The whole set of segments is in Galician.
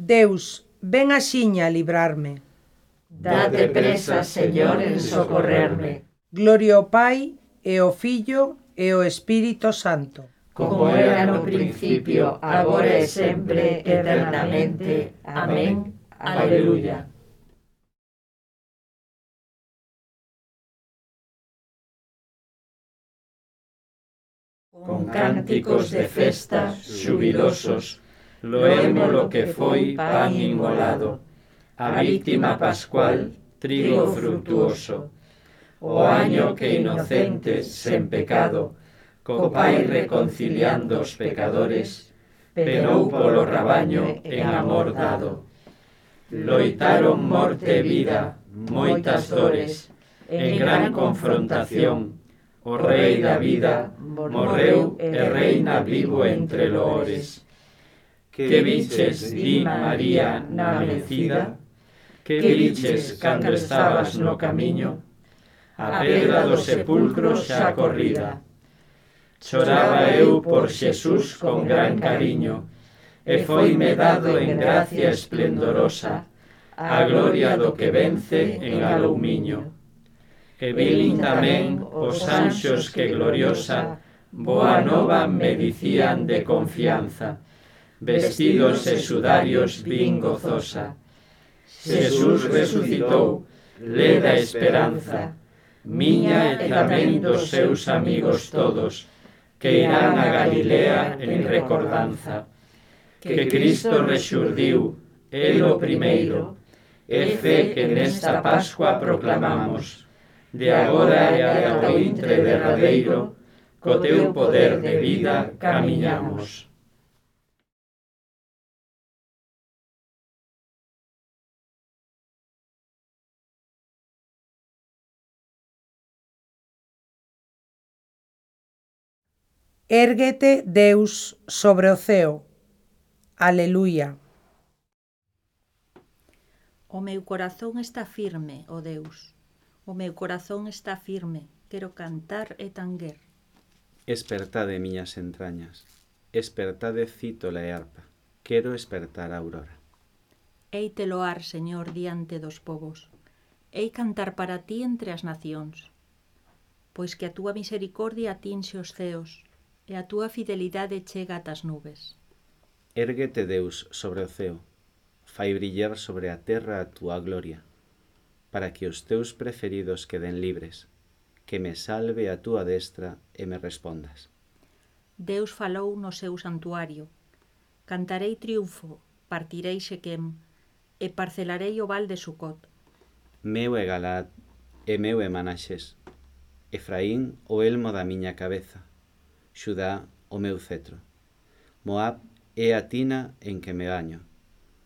Deus, ven axiña a librarme. Date presa, Señor, en socorrerme. Gloria ao Pai, e ao Filho, e ao Espírito Santo. Como era no principio, agora e sempre, eternamente. Amén. Aleluya. Con cánticos de festa, jubilosos, loemos lo que foi pan inmolado, a víctima pascual, trigo fructuoso, o año que inocentes sen pecado, co Pai reconciliando os pecadores, penou polo rabaño en amor dado. Loitaron morte e vida, moitas dores, en gran confrontación, o Rei da vida morreu e reina vivo entre loores que viches di María na amanecida, que viches cando estabas no camiño, a pedra do sepulcro xa corrida. Choraba eu por Xesús con gran cariño, e foime dado en gracia esplendorosa a gloria do que vence en alumiño. E vilin tamén os anxos que gloriosa boa nova me dicían de confianza, vestidos e sudarios vin gozosa. Xesús resucitou, leda esperanza, miña e tamén dos seus amigos todos, que irán a Galilea en recordanza. Que Cristo rexurdiu, el o primeiro, e fe que nesta Pascua proclamamos, de agora e ata o intre derradeiro, co teu poder de vida camiñamos. Érguete, Deus, sobre o ceo. Aleluia. O meu corazón está firme, ó oh Deus. O meu corazón está firme. Quero cantar e tanguer. Espertade, miñas entrañas. Espertade, cítola e arpa. Quero espertar a aurora. Ei te loar, Señor, diante dos povos. Ei cantar para ti entre as nacións. Pois que a túa misericordia atinxe os ceos e a túa fidelidade chega atas nubes. Érguete, Deus, sobre o ceo, fai brillar sobre a terra a túa gloria, para que os teus preferidos queden libres, que me salve a túa destra e me respondas. Deus falou no seu santuario. Cantarei triunfo, partirei Xequem, e parcelarei o val de Sucot. Meu é Galad, e meu é Manaxes, Efraín o elmo da miña cabeza, Xudá o meu cetro. Moab é a tina en que me baño.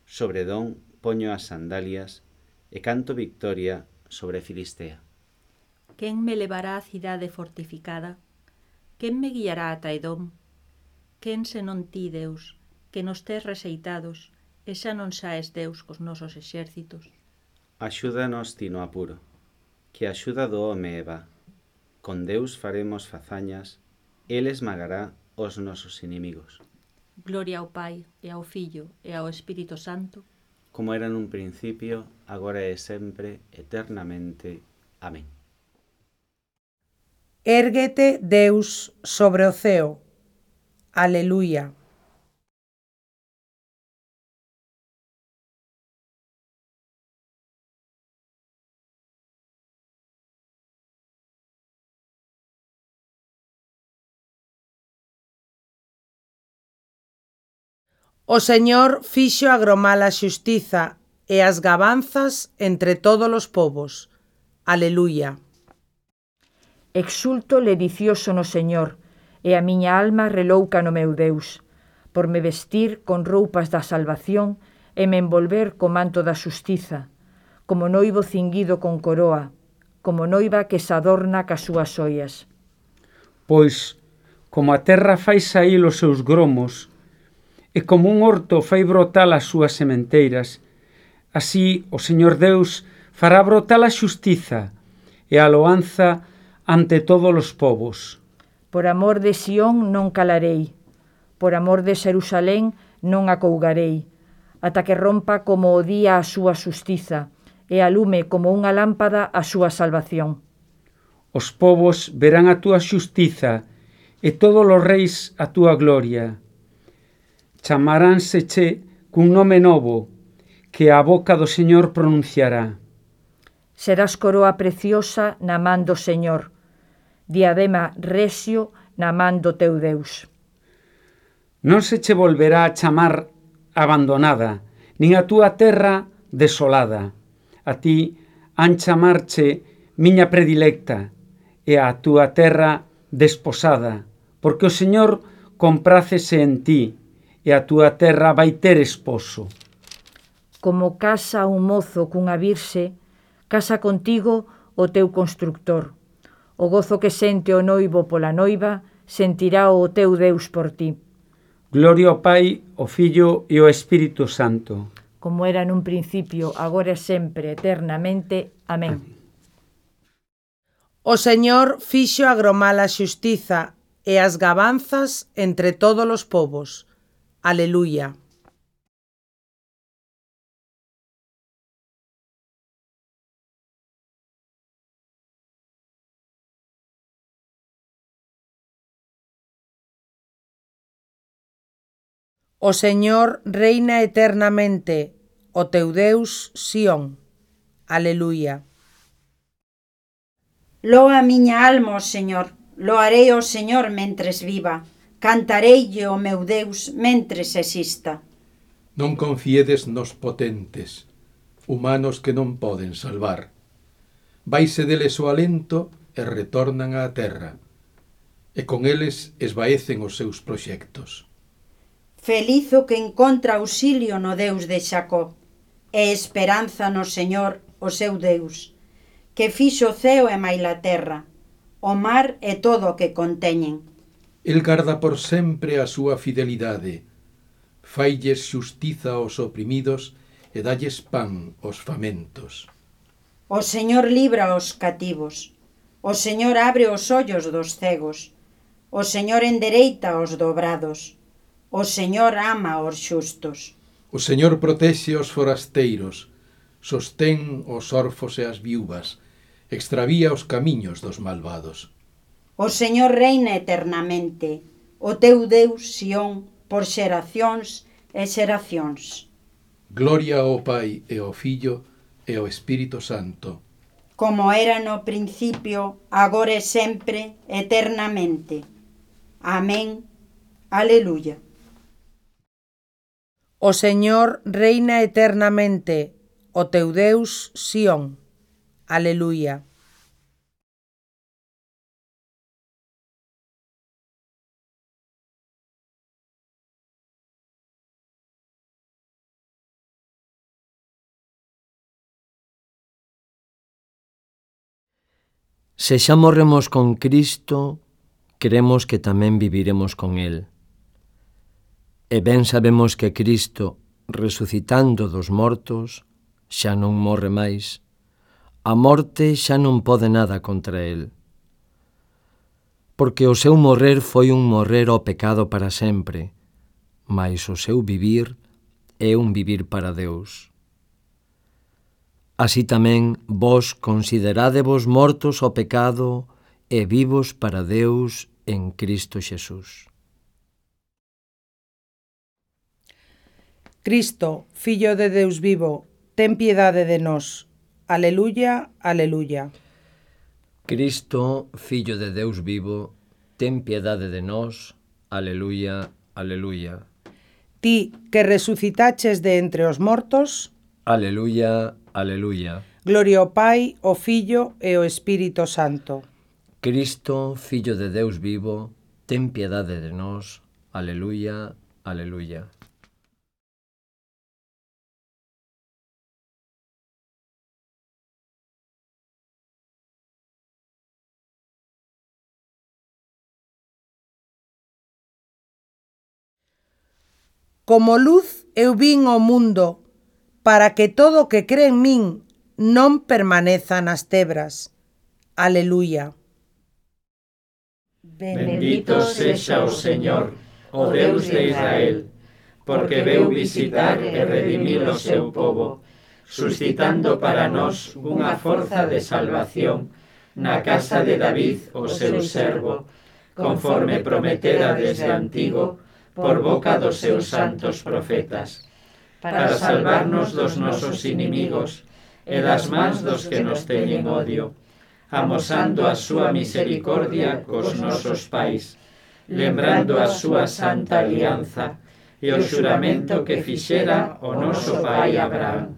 Sobre Dón poño as sandalias e canto victoria sobre Filistea. Quen me levará á cidade fortificada? Quen me guiará a Taedón? Quen se non ti, Deus, que nos tes rexeitados e xa non saes Deus cos nosos exércitos? Axúdanos ti no apuro, que a axuda do home Eva. Con Deus faremos fazañas El esmagará os nosos inimigos. Gloria ao Pai, e ao Filho, e ao Espírito Santo. Como era nun principio, agora e sempre, eternamente. Amén. Érguete, Deus, sobre o ceo. Aleluia. O Señor fixo agromar a xustiza e as gabanzas entre todos os povos. Aleluia. Exulto ledicioso no Señor, e a miña alma relouca no meu Deus, por me vestir con roupas da salvación e me envolver co manto da xustiza, como noivo cinguido con coroa, como noiva que se adorna cas súas ollas. Pois, como a terra fai saír os seus gromos e como un horto fai brotar as súas sementeiras. Así o Señor Deus fará brotar a xustiza e a loanza ante todos os povos. Por amor de Sión non calarei, por amor de Xerusalén non acougarei, ata que rompa como o día a súa xustiza e alume como unha lámpada a súa salvación. Os povos verán a túa xustiza e todos os reis a túa gloria chamaránseche cun nome novo que a boca do Señor pronunciará. Serás coroa preciosa na man do Señor, diadema resio na man do teu Deus. Non se che volverá a chamar abandonada, nin a túa terra desolada. A ti han chamarche miña predilecta e a túa terra desposada, porque o Señor comprácese en ti, e a túa terra vai ter esposo. Como casa un mozo cunha virxe, casa contigo o teu constructor. O gozo que sente o noivo pola noiva, sentirá o teu Deus por ti. Gloria ao Pai, ao Filho e ao Espírito Santo. Como era nun principio, agora e sempre, eternamente. Amén. Amén. O Señor fixo agromar a xustiza e as gabanzas entre todos os povos Aleluya. O Señor reina eternamente, o teu Deus Sión. Aleluia. Loa a miña alma, o Señor, loarei ao Señor mentres viva. Cantareille o meu Deus mentres exista. Non confiedes nos potentes, humanos que non poden salvar. Vaise deles o alento e retornan á terra, e con eles esvaecen os seus proxectos. Feliz o que encontra auxilio no Deus de Xacob, e esperanza no Señor, o seu Deus, que fixo o ceo e mai la terra, o mar e todo o que conteñen El garda por sempre a súa fidelidade. Failles xustiza aos oprimidos e dalles pan aos famentos. O Señor libra aos cativos. O Señor abre os ollos dos cegos. O Señor endereita os dobrados. O Señor ama os xustos. O Señor protexe os forasteiros, sostén os orfos e as viúvas, extravía os camiños dos malvados. O Señor reina eternamente, o teu Deus, Sión, por xeracións e xeracións. Gloria ao Pai e ao Fillo e ao Espírito Santo. Como era no principio, agora e sempre, eternamente. Amén. Aleluya. O Señor reina eternamente, o teu Deus, Sión. Aleluya. Se xa morremos con Cristo, creemos que tamén viviremos con El. E ben sabemos que Cristo, resucitando dos mortos, xa non morre máis. A morte xa non pode nada contra El. Porque o seu morrer foi un morrer ao pecado para sempre, mas o seu vivir é un vivir para Deus. Así tamén vos considerádevos mortos ao pecado e vivos para Deus en Cristo Xesús. Cristo, Fillo de Deus vivo, ten piedade de nós. Aleluya, aleluya. Cristo, Fillo de Deus vivo, ten piedade de nós. Aleluya, aleluya. Ti que resucitaches de entre os mortos. Aleluya, aleluya. Aleluia. Gloria ao Pai, ao Fillo e ao Espírito Santo. Cristo, Fillo de Deus vivo, ten piedade de nós. Aleluia, aleluia. Como luz eu vin ao mundo, para que todo o que cree en min non permaneza nas tebras. Aleluia. Bendito sexa o Señor, o Deus de Israel, porque veu visitar e redimir o seu povo, suscitando para nós unha forza de salvación na casa de David, o seu servo, conforme prometera desde antigo por boca dos seus santos profetas, para salvarnos dos nosos inimigos e das mans dos que nos teñen odio, amosando a súa misericordia cos nosos pais, lembrando a súa santa alianza e o xuramento que fixera o noso pai Abraham,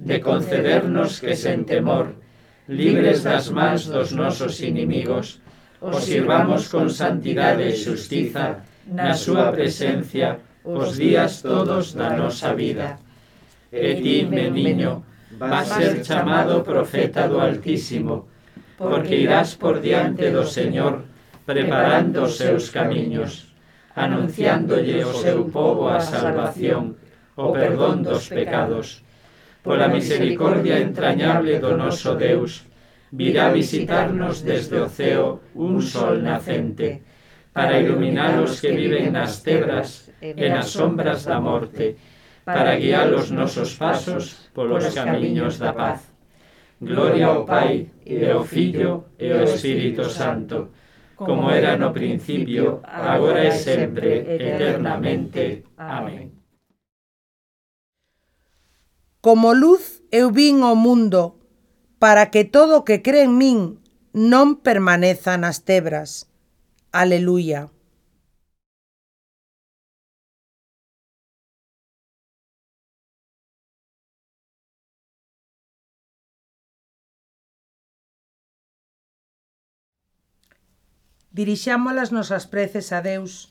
de concedernos que sen temor, libres das mans dos nosos inimigos, os sirvamos con santidade e xustiza na súa presencia os días todos da nosa vida. E ti, meniño, vas ser chamado profeta do Altísimo, porque irás por diante do Señor, preparando os seus camiños, anunciándolle o seu povo a salvación, o perdón dos pecados. Pola misericordia entrañable do noso Deus, virá visitarnos desde o ceo un sol nacente, para iluminar os que viven nas tebras e nas sombras da morte, para guiar os nosos pasos polos camiños da paz. Gloria ao Pai, e ao Filho, e ao Espírito Santo, como era no principio, agora e sempre, eternamente. Amén. Como luz eu vin ao mundo, para que todo o que cree en min non permaneza nas tebras. Aleluya dirixamos as nosas preces a Deus,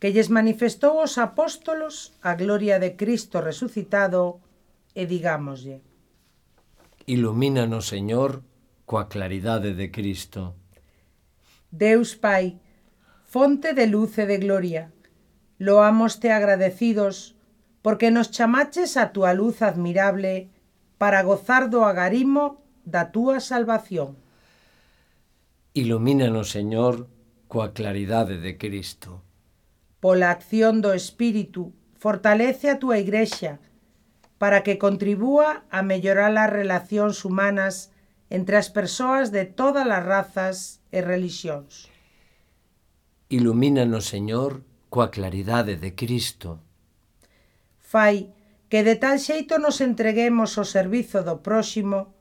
que lles manifestou aos apóstolos a gloria de Cristo resucitado, e digámoslle. Ilumínanos, Señor, coa claridade de Cristo. Deus Pai, fonte de luz e de gloria. Loámoste agradecidos, porque nos chamaches a túa luz admirable para gozar do agarimo da túa salvación. Ilumínanos, Señor, coa claridade de Cristo. Pola acción do Espírito, fortalece a túa Igrexa para que contribúa a mellorar as relacións humanas entre as persoas de todas as razas e religións. Ilumínanos, Señor, coa claridade de Cristo. Fai que de tal xeito nos entreguemos ao servizo do próximo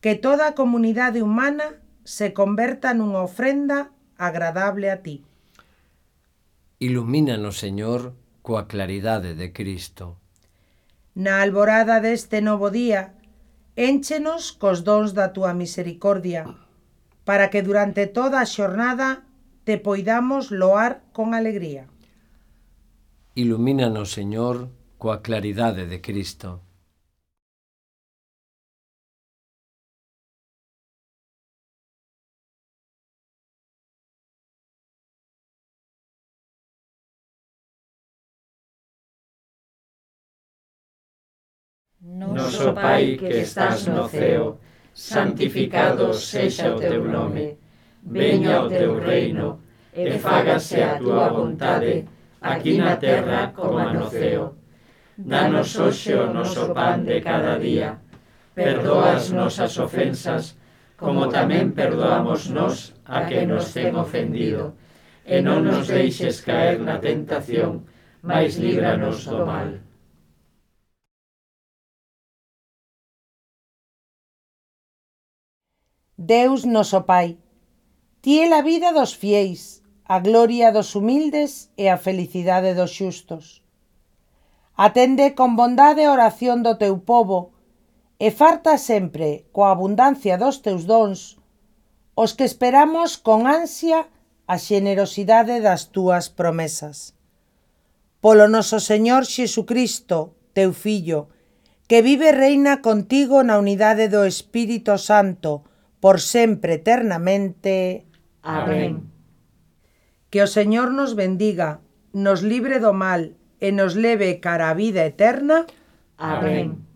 que toda a comunidade humana se converta nunha ofrenda agradable a ti. Ilumínanos, Señor, coa claridade de Cristo. Na alborada deste novo día, énchenos cos dons da túa misericordia, para que durante toda a xornada te poidamos loar con alegría. Ilumínanos, Señor, coa claridade de Cristo. Noso Pai que estás no ceo, santificado sexa o teu nome veña o teu reino, e fágase a túa vontade, aquí na terra como no ceo. Danos hoxe o noso pan de cada día, perdoa as nosas ofensas, como tamén perdoamos nós a que nos ten ofendido, e non nos deixes caer na tentación, mas líbranos do mal. Deus noso Pai, Ti é a vida dos fieis, a gloria dos humildes e a felicidade dos xustos. Atende con bondade a oración do teu povo e farta sempre coa abundancia dos teus dons os que esperamos con ansia a xenerosidade das túas promesas. Polo noso Señor Xesucristo, teu Fillo, que vive e reina contigo na unidade do Espírito Santo, por sempre eternamente. Amén. Que o Señor nos bendiga, nos libre do mal e nos leve cara a vida eterna. Amén.